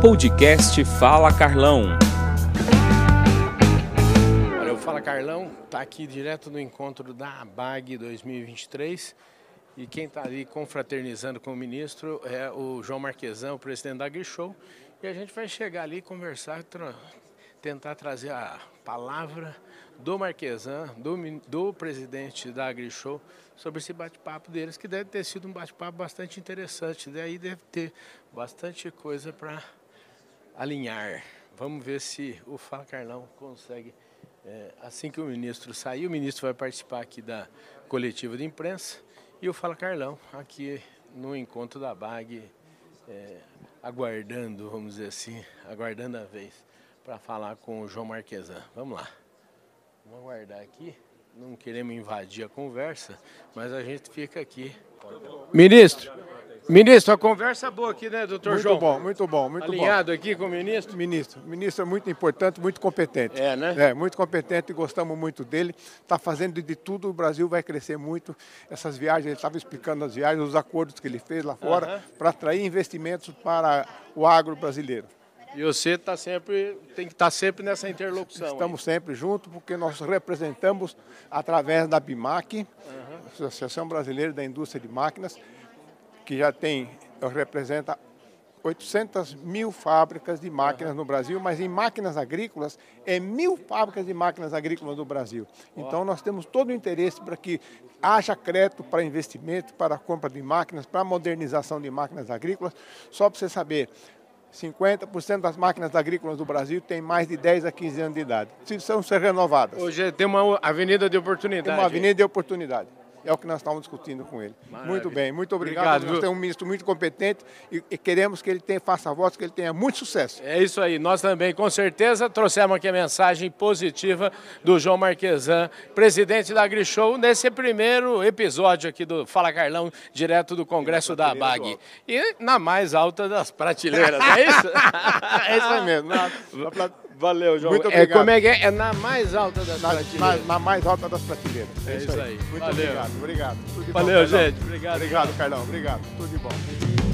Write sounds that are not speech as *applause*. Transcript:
Podcast Fala Carlão. Olha, o Fala Carlão está aqui direto no encontro da ABAG 2023 e quem está ali confraternizando com o ministro é o João Marquesan, o presidente da AgriShow. E a gente vai chegar ali conversar, tra tentar trazer a palavra do Marquesan, do, do presidente da AgriShow, sobre esse bate-papo deles, que deve ter sido um bate-papo bastante interessante. Daí deve ter bastante coisa para alinhar. Vamos ver se o Fala Carlão consegue. É, assim que o ministro sair, o ministro vai participar aqui da coletiva de imprensa e o Fala Carlão aqui no encontro da BAG, é, aguardando, vamos dizer assim, aguardando a vez para falar com o João Marquesan. Vamos lá. Vamos aguardar aqui. Não queremos invadir a conversa, mas a gente fica aqui. Ministro, Ministro, a conversa é boa aqui, né, doutor muito João? Muito bom, muito bom, muito Alinhado bom. aqui com o ministro? Ministro. O ministro é muito importante, muito competente. É, né? É, muito competente, gostamos muito dele. Está fazendo de tudo, o Brasil vai crescer muito. Essas viagens, ele estava explicando as viagens, os acordos que ele fez lá fora, para atrair investimentos para o agro brasileiro. E você tá sempre, tem que estar tá sempre nessa interlocução. Estamos aí. sempre juntos, porque nós representamos através da BIMAC, uhum. Associação Brasileira da Indústria de Máquinas, que já tem, representa 800 mil fábricas de máquinas uhum. no Brasil, mas em máquinas agrícolas é mil fábricas de máquinas agrícolas no Brasil. Então nós temos todo o interesse para que haja crédito para investimento, para a compra de máquinas, para a modernização de máquinas agrícolas. Só para você saber, 50% das máquinas agrícolas do Brasil têm mais de 10 a 15 anos de idade. Precisam ser renovadas. Hoje tem uma avenida de oportunidade. Tem uma avenida de oportunidade. É o que nós estamos discutindo com ele. Maravilha. Muito bem, muito obrigado. obrigado nós temos um ministro muito competente e, e, queremos que ele tenha, faça a voz, que ele tenha muito sucesso. É isso aí. Nós também, com certeza, trouxemos aqui a mensagem positiva do João Marquesan, presidente da AgriShow, nesse primeiro episódio aqui do Fala Carlão, direto do Congresso da ABAG. E na mais alta das prateleiras, é isso? *laughs* é isso aí mesmo. *laughs* Na, na, Valeu, João. Muito obrigado. É, como é que é? É na mais alta das na, prateleiras. Na, na, mais alta das prateleiras. É, é isso aí. aí. Muito Valeu. obrigado. Obrigado. Valeu, bom, gente. Obrigado. Obrigado, Carlão. Obrigado. Tudo de bom.